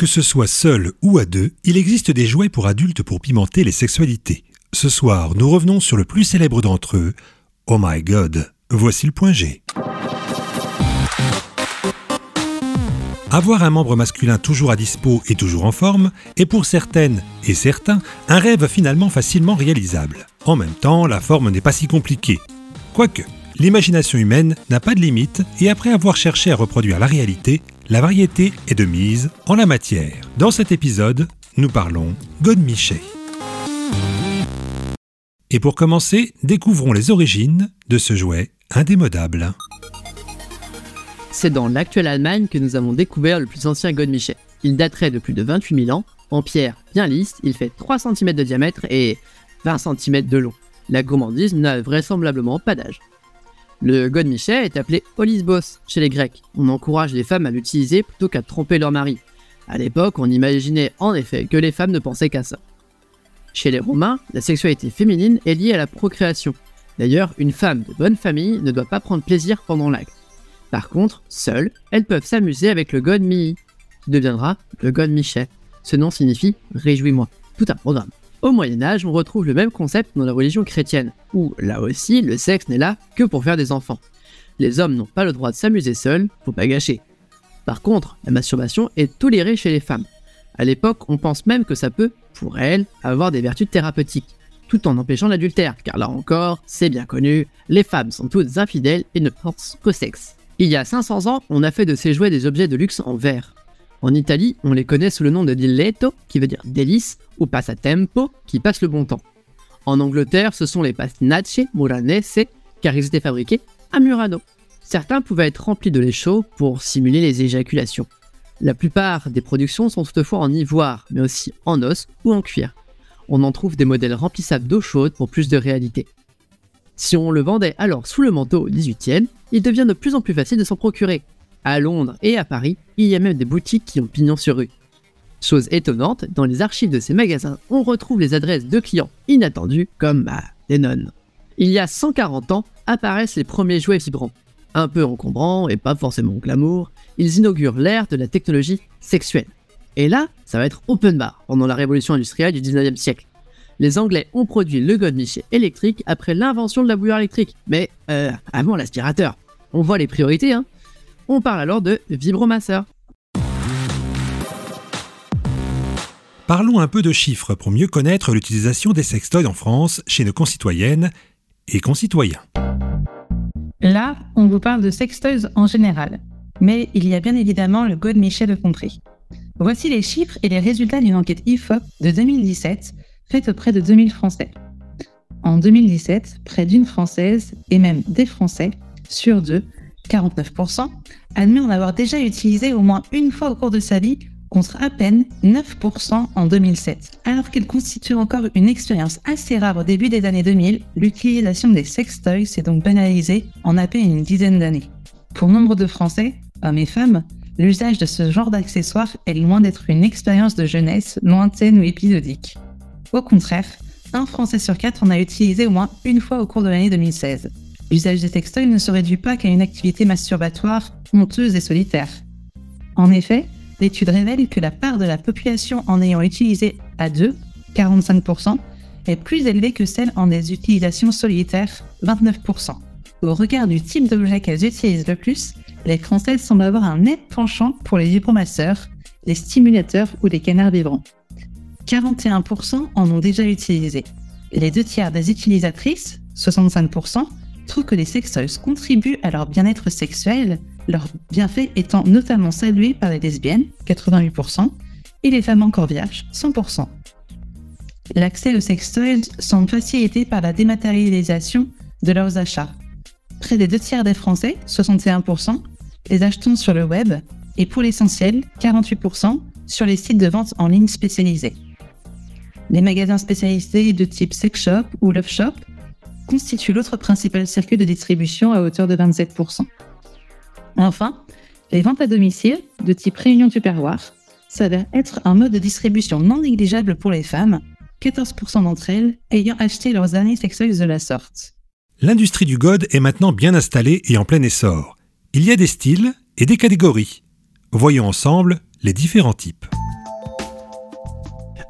Que ce soit seul ou à deux, il existe des jouets pour adultes pour pimenter les sexualités. Ce soir, nous revenons sur le plus célèbre d'entre eux. Oh my god, voici le point G. Avoir un membre masculin toujours à dispo et toujours en forme est pour certaines et certains un rêve finalement facilement réalisable. En même temps, la forme n'est pas si compliquée. Quoique, l'imagination humaine n'a pas de limite et après avoir cherché à reproduire la réalité, la variété est de mise en la matière. Dans cet épisode, nous parlons Godmichet. Et pour commencer, découvrons les origines de ce jouet indémodable. C'est dans l'actuelle Allemagne que nous avons découvert le plus ancien Godmichet. Il daterait de plus de 28 000 ans. En pierre bien lisse, il fait 3 cm de diamètre et 20 cm de long. La gourmandise n'a vraisemblablement pas d'âge. Le godmichet est appelé olisbos chez les Grecs. On encourage les femmes à l'utiliser plutôt qu'à tromper leur mari. À l'époque, on imaginait en effet que les femmes ne pensaient qu'à ça. Chez les Romains, la sexualité féminine est liée à la procréation. D'ailleurs, une femme de bonne famille ne doit pas prendre plaisir pendant l'acte. Par contre, seules, elles peuvent s'amuser avec le god qui deviendra le god Ce nom signifie réjouis-moi. Tout un programme. Au Moyen Âge, on retrouve le même concept dans la religion chrétienne, où là aussi le sexe n'est là que pour faire des enfants. Les hommes n'ont pas le droit de s'amuser seuls, faut pas gâcher. Par contre, la masturbation est tolérée chez les femmes. À l'époque, on pense même que ça peut, pour elles, avoir des vertus thérapeutiques, tout en empêchant l'adultère, car là encore, c'est bien connu, les femmes sont toutes infidèles et ne pensent qu'au sexe. Il y a 500 ans, on a fait de ces jouets des objets de luxe en verre. En Italie, on les connaît sous le nom de diletto, qui veut dire délice, ou passatempo, qui passe le bon temps. En Angleterre, ce sont les pastinacci muranese, car ils étaient fabriqués à Murano. Certains pouvaient être remplis de lait chaud pour simuler les éjaculations. La plupart des productions sont toutefois en ivoire, mais aussi en os ou en cuir. On en trouve des modèles remplissables d'eau chaude pour plus de réalité. Si on le vendait alors sous le manteau au 18e, il devient de plus en plus facile de s'en procurer, à Londres et à Paris, il y a même des boutiques qui ont pignon sur rue. Chose étonnante, dans les archives de ces magasins, on retrouve les adresses de clients inattendus comme bah, des nonnes. Il y a 140 ans apparaissent les premiers jouets vibrants. Un peu encombrants et pas forcément glamour, ils inaugurent l'ère de la technologie sexuelle. Et là, ça va être open bar pendant la révolution industrielle du 19e siècle. Les Anglais ont produit le godmichet électrique après l'invention de la bouilloire électrique, mais euh, avant l'aspirateur. On voit les priorités, hein on parle alors de vibromasseur. Parlons un peu de chiffres pour mieux connaître l'utilisation des sextoys en France chez nos concitoyennes et concitoyens. Là, on vous parle de sextoys en général, mais il y a bien évidemment le God Michel de Contré. Voici les chiffres et les résultats d'une enquête IFOP de 2017 faite auprès de 2000 Français. En 2017, près d'une Française et même des Français sur deux 49%, admet en avoir déjà utilisé au moins une fois au cours de sa vie, contre à peine 9% en 2007. Alors qu'il constitue encore une expérience assez rare au début des années 2000, l'utilisation des sextoys s'est donc banalisée en à peine une dizaine d'années. Pour nombre de Français, hommes et femmes, l'usage de ce genre d'accessoires est loin d'être une expérience de jeunesse lointaine ou épisodique. Au contraire, un Français sur quatre en a utilisé au moins une fois au cours de l'année 2016. L'usage des sextoys ne se réduit pas qu'à une activité masturbatoire honteuse et solitaire. En effet, l'étude révèle que la part de la population en ayant utilisé à deux, 45%, est plus élevée que celle en des utilisations solitaires, 29%. Au regard du type d'objet qu'elles utilisent le plus, les Françaises semblent avoir un net penchant pour les vibromasseurs, les stimulateurs ou les canards vibrants. 41% en ont déjà utilisé. Les deux tiers des utilisatrices, 65%, trouvent que les sextoys contribuent à leur bien-être sexuel, leurs bienfaits étant notamment salués par les lesbiennes, 88%, et les femmes encore vierges, 100%. L'accès aux sextoys semble facilité par la dématérialisation de leurs achats. Près des deux tiers des Français, 61%, les achetons sur le web, et pour l'essentiel, 48% sur les sites de vente en ligne spécialisés. Les magasins spécialisés de type sex shop ou love shop constitue l'autre principal circuit de distribution à hauteur de 27%. Enfin, les ventes à domicile, de type réunion du perroir, s'avèrent être un mode de distribution non négligeable pour les femmes, 14% d'entre elles ayant acheté leurs années sexuelles de la sorte. L'industrie du God est maintenant bien installée et en plein essor. Il y a des styles et des catégories. Voyons ensemble les différents types.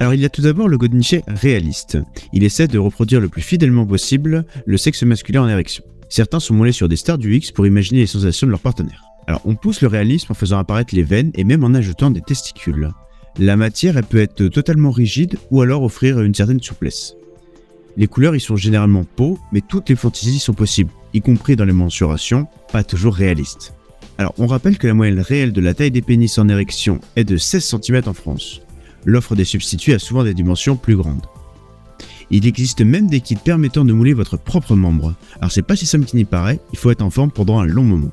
Alors il y a tout d'abord le godemiché réaliste. Il essaie de reproduire le plus fidèlement possible le sexe masculin en érection. Certains sont moulés sur des stars du X pour imaginer les sensations de leur partenaire. Alors on pousse le réalisme en faisant apparaître les veines et même en ajoutant des testicules. La matière elle peut être totalement rigide ou alors offrir une certaine souplesse. Les couleurs y sont généralement peau, mais toutes les fantaisies sont possibles, y compris dans les mensurations, pas toujours réalistes. Alors on rappelle que la moyenne réelle de la taille des pénis en érection est de 16 cm en France. L'offre des substituts a souvent des dimensions plus grandes. Il existe même des kits permettant de mouler votre propre membre. Alors c'est pas si simple qu'il n'y paraît, il faut être en forme pendant un long moment.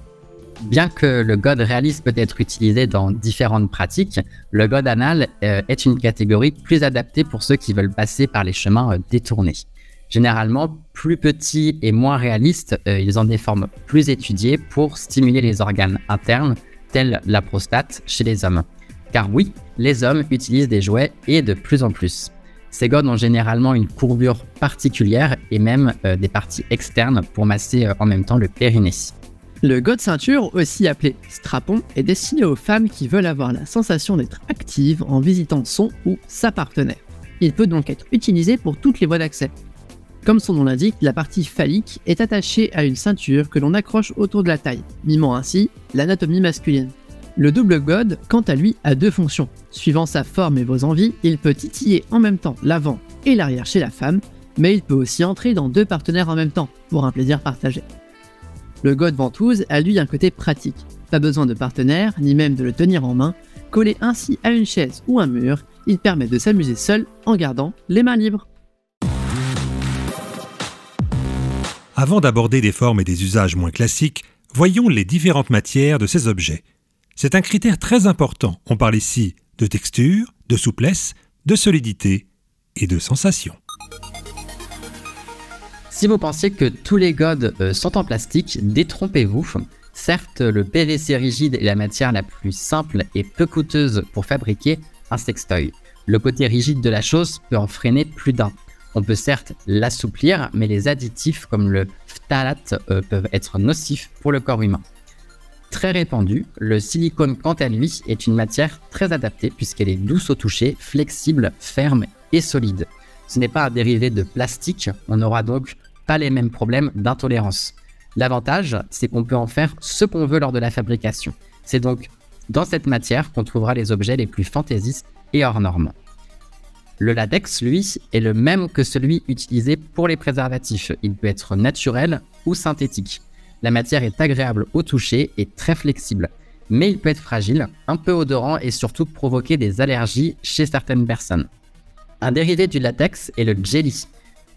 Bien que le god réaliste peut être utilisé dans différentes pratiques, le god anal euh, est une catégorie plus adaptée pour ceux qui veulent passer par les chemins euh, détournés. Généralement, plus petits et moins réalistes, euh, ils ont des formes plus étudiées pour stimuler les organes internes, tels la prostate chez les hommes. Car oui, les hommes utilisent des jouets et de plus en plus. Ces godes ont généralement une courbure particulière et même des parties externes pour masser en même temps le périnée. Le god ceinture, aussi appelé strapon, est destiné aux femmes qui veulent avoir la sensation d'être actives en visitant son ou sa partenaire. Il peut donc être utilisé pour toutes les voies d'accès. Comme son nom l'indique, la partie phallique est attachée à une ceinture que l'on accroche autour de la taille, mimant ainsi l'anatomie masculine. Le double god, quant à lui, a deux fonctions. Suivant sa forme et vos envies, il peut titiller en même temps l'avant et l'arrière chez la femme, mais il peut aussi entrer dans deux partenaires en même temps, pour un plaisir partagé. Le God Ventouse a lui un côté pratique. Pas besoin de partenaire, ni même de le tenir en main. Collé ainsi à une chaise ou un mur, il permet de s'amuser seul en gardant les mains libres. Avant d'aborder des formes et des usages moins classiques, voyons les différentes matières de ces objets. C'est un critère très important. On parle ici de texture, de souplesse, de solidité et de sensation. Si vous pensiez que tous les godes euh, sont en plastique, détrompez-vous. Certes, le PVC rigide est la matière la plus simple et peu coûteuse pour fabriquer un sextoy. Le côté rigide de la chose peut en freiner plus d'un. On peut certes l'assouplir, mais les additifs comme le phtalate euh, peuvent être nocifs pour le corps humain. Très répandu, le silicone quant à lui est une matière très adaptée puisqu'elle est douce au toucher, flexible, ferme et solide. Ce n'est pas un dérivé de plastique, on aura donc pas les mêmes problèmes d'intolérance. L'avantage, c'est qu'on peut en faire ce qu'on veut lors de la fabrication. C'est donc dans cette matière qu'on trouvera les objets les plus fantaisistes et hors normes. Le latex, lui, est le même que celui utilisé pour les préservatifs. Il peut être naturel ou synthétique. La matière est agréable au toucher et très flexible, mais il peut être fragile, un peu odorant et surtout provoquer des allergies chez certaines personnes. Un dérivé du latex est le jelly.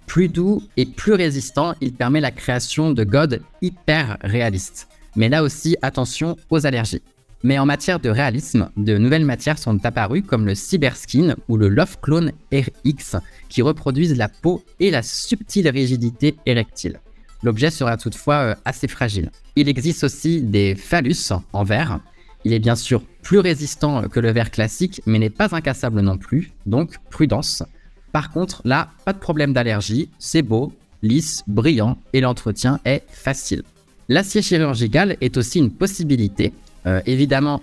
Plus doux et plus résistant, il permet la création de godes hyper réalistes. Mais là aussi, attention aux allergies. Mais en matière de réalisme, de nouvelles matières sont apparues comme le Cyberskin ou le Love Clone RX qui reproduisent la peau et la subtile rigidité érectile. L'objet sera toutefois euh, assez fragile. Il existe aussi des phallus en verre. Il est bien sûr plus résistant que le verre classique, mais n'est pas incassable non plus, donc prudence. Par contre, là, pas de problème d'allergie, c'est beau, lisse, brillant et l'entretien est facile. L'acier chirurgical est aussi une possibilité. Euh, évidemment,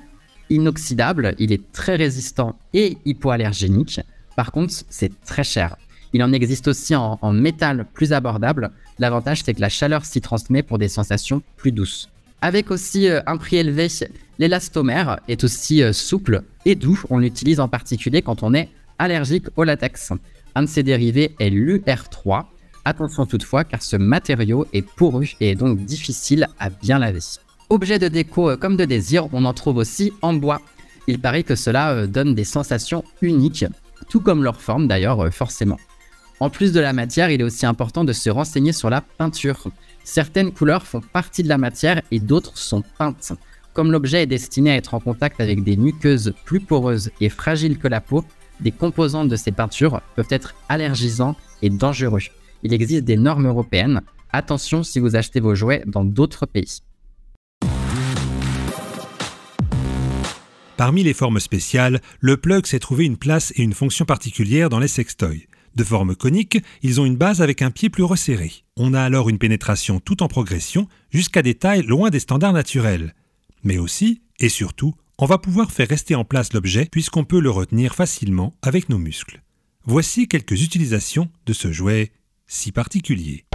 inoxydable, il est très résistant et hypoallergénique. Par contre, c'est très cher. Il en existe aussi en, métal plus abordable. L'avantage, c'est que la chaleur s'y transmet pour des sensations plus douces. Avec aussi euh, un prix élevé, l'élastomère est aussi euh, souple et doux. On l'utilise en particulier quand on est allergique au latex. Un de ses dérivés est l'UR3. Attention toutefois car ce matériau est poreux et est donc difficile à bien laver. Objet de déco euh, comme de désir, on en trouve aussi en bois. Il paraît que cela donne des sensations uniques, tout comme leur forme d'ailleurs forcément. En plus de la matière, il est aussi important de se renseigner sur la peinture. Certaines couleurs font partie de la matière et d'autres sont peintes. Comme l'objet est destiné à être en contact avec des muqueuses plus poreuses et fragiles que la peau, des composants de ces peintures peuvent être allergisants et dangereux. Il existe des normes européennes. Attention si vous achetez vos jouets dans d'autres pays. Parmi les formes spéciales, le plug s'est trouvé une place et une fonction particulière dans les sextoys. De forme conique, ils ont une base avec un pied plus resserré. On a alors une pénétration tout en progression jusqu'à des tailles loin des standards naturels. Mais aussi, et surtout, on va pouvoir faire rester en place l'objet puisqu'on peut le retenir facilement avec nos muscles. voici quelques utilisations de ce jouet si particulier.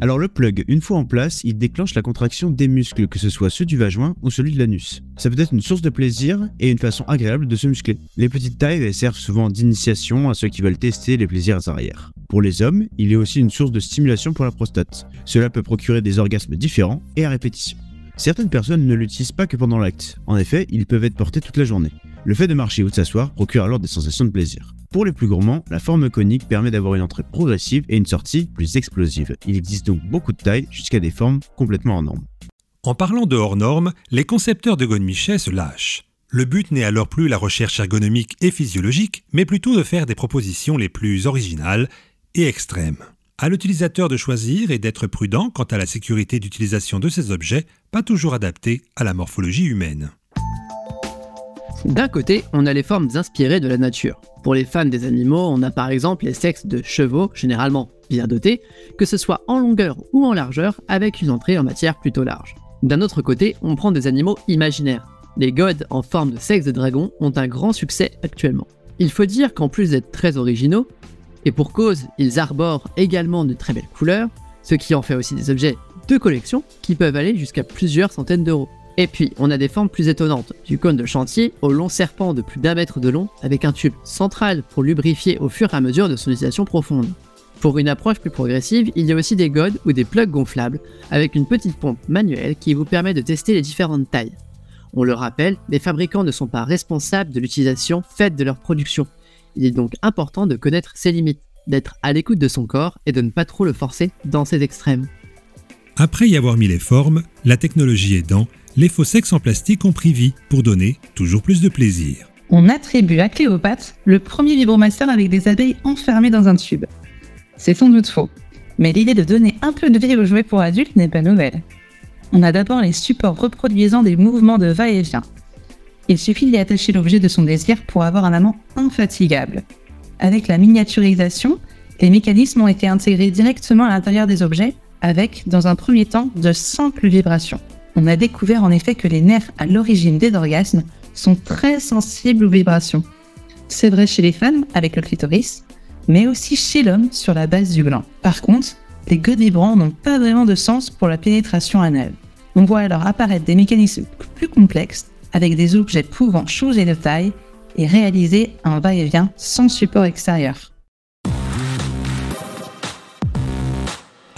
Alors le plug, une fois en place, il déclenche la contraction des muscles, que ce soit ceux du vagin ou celui de l'anus. Ça peut être une source de plaisir et une façon agréable de se muscler. Les petites tailles servent souvent d'initiation à ceux qui veulent tester les plaisirs arrière. Pour les hommes, il est aussi une source de stimulation pour la prostate. Cela peut procurer des orgasmes différents et à répétition. Certaines personnes ne l'utilisent pas que pendant l'acte. En effet, ils peuvent être portés toute la journée. Le fait de marcher ou de s'asseoir procure alors des sensations de plaisir. Pour les plus gourmands, la forme conique permet d'avoir une entrée progressive et une sortie plus explosive. Il existe donc beaucoup de tailles jusqu'à des formes complètement hors normes. En parlant de hors normes, les concepteurs de Godemichet se lâchent. Le but n'est alors plus la recherche ergonomique et physiologique, mais plutôt de faire des propositions les plus originales et extrêmes. À l'utilisateur de choisir et d'être prudent quant à la sécurité d'utilisation de ces objets, pas toujours adaptés à la morphologie humaine. D'un côté, on a les formes inspirées de la nature. Pour les fans des animaux, on a par exemple les sexes de chevaux, généralement bien dotés, que ce soit en longueur ou en largeur, avec une entrée en matière plutôt large. D'un autre côté, on prend des animaux imaginaires. Les gods en forme de sexe de dragon ont un grand succès actuellement. Il faut dire qu'en plus d'être très originaux, et pour cause, ils arborent également de très belles couleurs, ce qui en fait aussi des objets de collection qui peuvent aller jusqu'à plusieurs centaines d'euros. Et puis, on a des formes plus étonnantes, du cône de chantier au long serpent de plus d'un mètre de long, avec un tube central pour lubrifier au fur et à mesure de son utilisation profonde. Pour une approche plus progressive, il y a aussi des godes ou des plugs gonflables, avec une petite pompe manuelle qui vous permet de tester les différentes tailles. On le rappelle, les fabricants ne sont pas responsables de l'utilisation faite de leur production. Il est donc important de connaître ses limites, d'être à l'écoute de son corps et de ne pas trop le forcer dans ses extrêmes. Après y avoir mis les formes, la technologie aidant, les faux sexes en plastique ont pris vie pour donner toujours plus de plaisir. On attribue à Cléopâtre le premier vibromaster avec des abeilles enfermées dans un tube. C'est sans doute faux, mais l'idée de donner un peu de vie aux jouets pour adultes n'est pas nouvelle. On a d'abord les supports reproduisant des mouvements de va-et-vient. Il suffit d'y attacher l'objet de son désir pour avoir un amant infatigable. Avec la miniaturisation, les mécanismes ont été intégrés directement à l'intérieur des objets avec, dans un premier temps, de simples vibrations on a découvert en effet que les nerfs à l'origine des orgasmes sont très sensibles aux vibrations. C'est vrai chez les femmes avec le clitoris, mais aussi chez l'homme sur la base du gland. Par contre, les godes vibrants n'ont pas vraiment de sens pour la pénétration anale. On voit alors apparaître des mécanismes plus complexes avec des objets pouvant changer de taille et réaliser un va-et-vient sans support extérieur.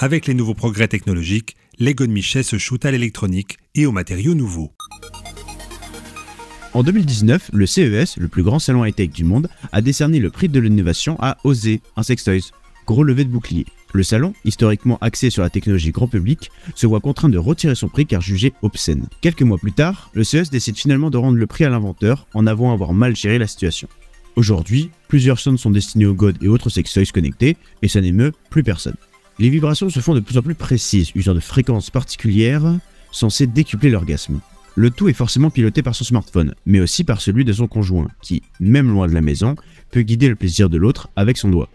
Avec les nouveaux progrès technologiques, les Godemichet se shootent à l'électronique et aux matériaux nouveaux. En 2019, le CES, le plus grand salon high-tech du monde, a décerné le prix de l'innovation à OSE, un sextoys. Gros levé de bouclier. Le salon, historiquement axé sur la technologie grand public, se voit contraint de retirer son prix car jugé obscène. Quelques mois plus tard, le CES décide finalement de rendre le prix à l'inventeur en avouant avoir mal géré la situation. Aujourd'hui, plusieurs sondes sont destinées aux gods et autres sextoys connectés et ça n'émeut plus personne. Les vibrations se font de plus en plus précises, usant de fréquences particulières censées décupler l'orgasme. Le tout est forcément piloté par son smartphone, mais aussi par celui de son conjoint, qui, même loin de la maison, peut guider le plaisir de l'autre avec son doigt,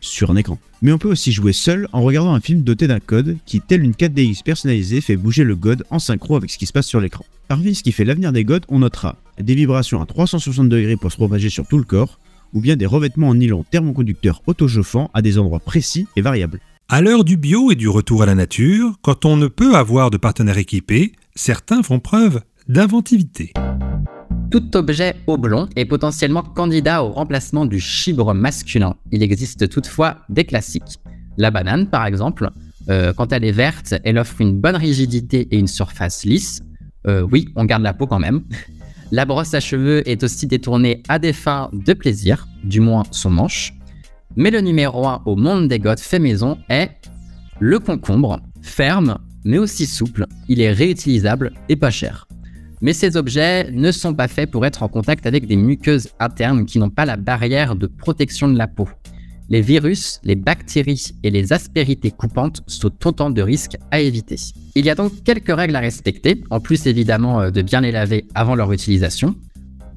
sur un écran. Mais on peut aussi jouer seul en regardant un film doté d'un code qui, tel une 4DX personnalisée, fait bouger le god en synchro avec ce qui se passe sur l'écran. Parmi ce qui fait l'avenir des gods, on notera des vibrations à 360 degrés pour se propager sur tout le corps, ou bien des revêtements en nylon thermoconducteurs auto-chauffants à des endroits précis et variables. À l'heure du bio et du retour à la nature, quand on ne peut avoir de partenaire équipé, certains font preuve d'inventivité. Tout objet oblong est potentiellement candidat au remplacement du chibre masculin. Il existe toutefois des classiques. La banane, par exemple, euh, quand elle est verte, elle offre une bonne rigidité et une surface lisse. Euh, oui, on garde la peau quand même. La brosse à cheveux est aussi détournée à des fins de plaisir, du moins son manche. Mais le numéro 1 au monde des goths fait maison est le concombre, ferme mais aussi souple, il est réutilisable et pas cher. Mais ces objets ne sont pas faits pour être en contact avec des muqueuses internes qui n'ont pas la barrière de protection de la peau. Les virus, les bactéries et les aspérités coupantes sont autant de risques à éviter. Il y a donc quelques règles à respecter, en plus évidemment euh, de bien les laver avant leur utilisation.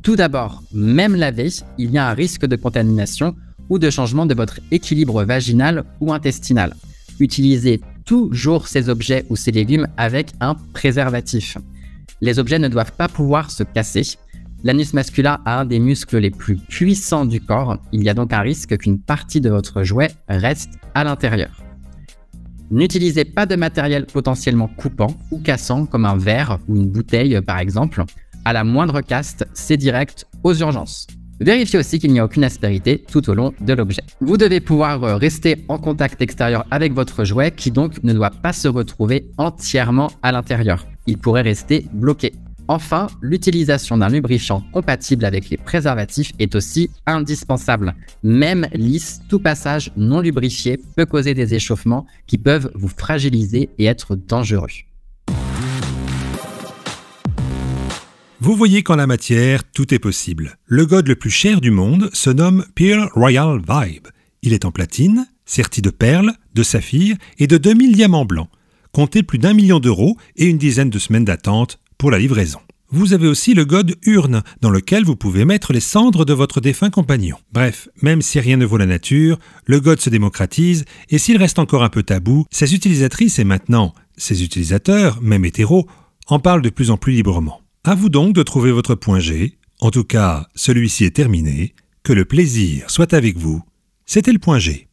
Tout d'abord, même lavé, il y a un risque de contamination ou de changement de votre équilibre vaginal ou intestinal. Utilisez toujours ces objets ou ces légumes avec un préservatif. Les objets ne doivent pas pouvoir se casser. L'anus masculin a un des muscles les plus puissants du corps, il y a donc un risque qu'une partie de votre jouet reste à l'intérieur. N'utilisez pas de matériel potentiellement coupant ou cassant comme un verre ou une bouteille par exemple. À la moindre caste, c'est direct aux urgences. Vérifiez aussi qu'il n'y a aucune aspérité tout au long de l'objet. Vous devez pouvoir euh, rester en contact extérieur avec votre jouet qui donc ne doit pas se retrouver entièrement à l'intérieur. Il pourrait rester bloqué. Enfin, l'utilisation d'un lubrifiant compatible avec les préservatifs est aussi indispensable. Même lisse, tout passage non lubrifié peut causer des échauffements qui peuvent vous fragiliser et être dangereux. Vous voyez qu'en la matière, tout est possible. Le god le plus cher du monde se nomme Pearl Royal Vibe. Il est en platine, serti de perles, de saphirs et de 2000 diamants blancs. Comptez plus d'un million d'euros et une dizaine de semaines d'attente pour la livraison. Vous avez aussi le god urne, dans lequel vous pouvez mettre les cendres de votre défunt compagnon. Bref, même si rien ne vaut la nature, le god se démocratise, et s'il reste encore un peu tabou, ses utilisatrices et maintenant ses utilisateurs, même hétéros, en parlent de plus en plus librement. À vous donc de trouver votre point G. En tout cas, celui-ci est terminé. Que le plaisir soit avec vous. C'était le point G.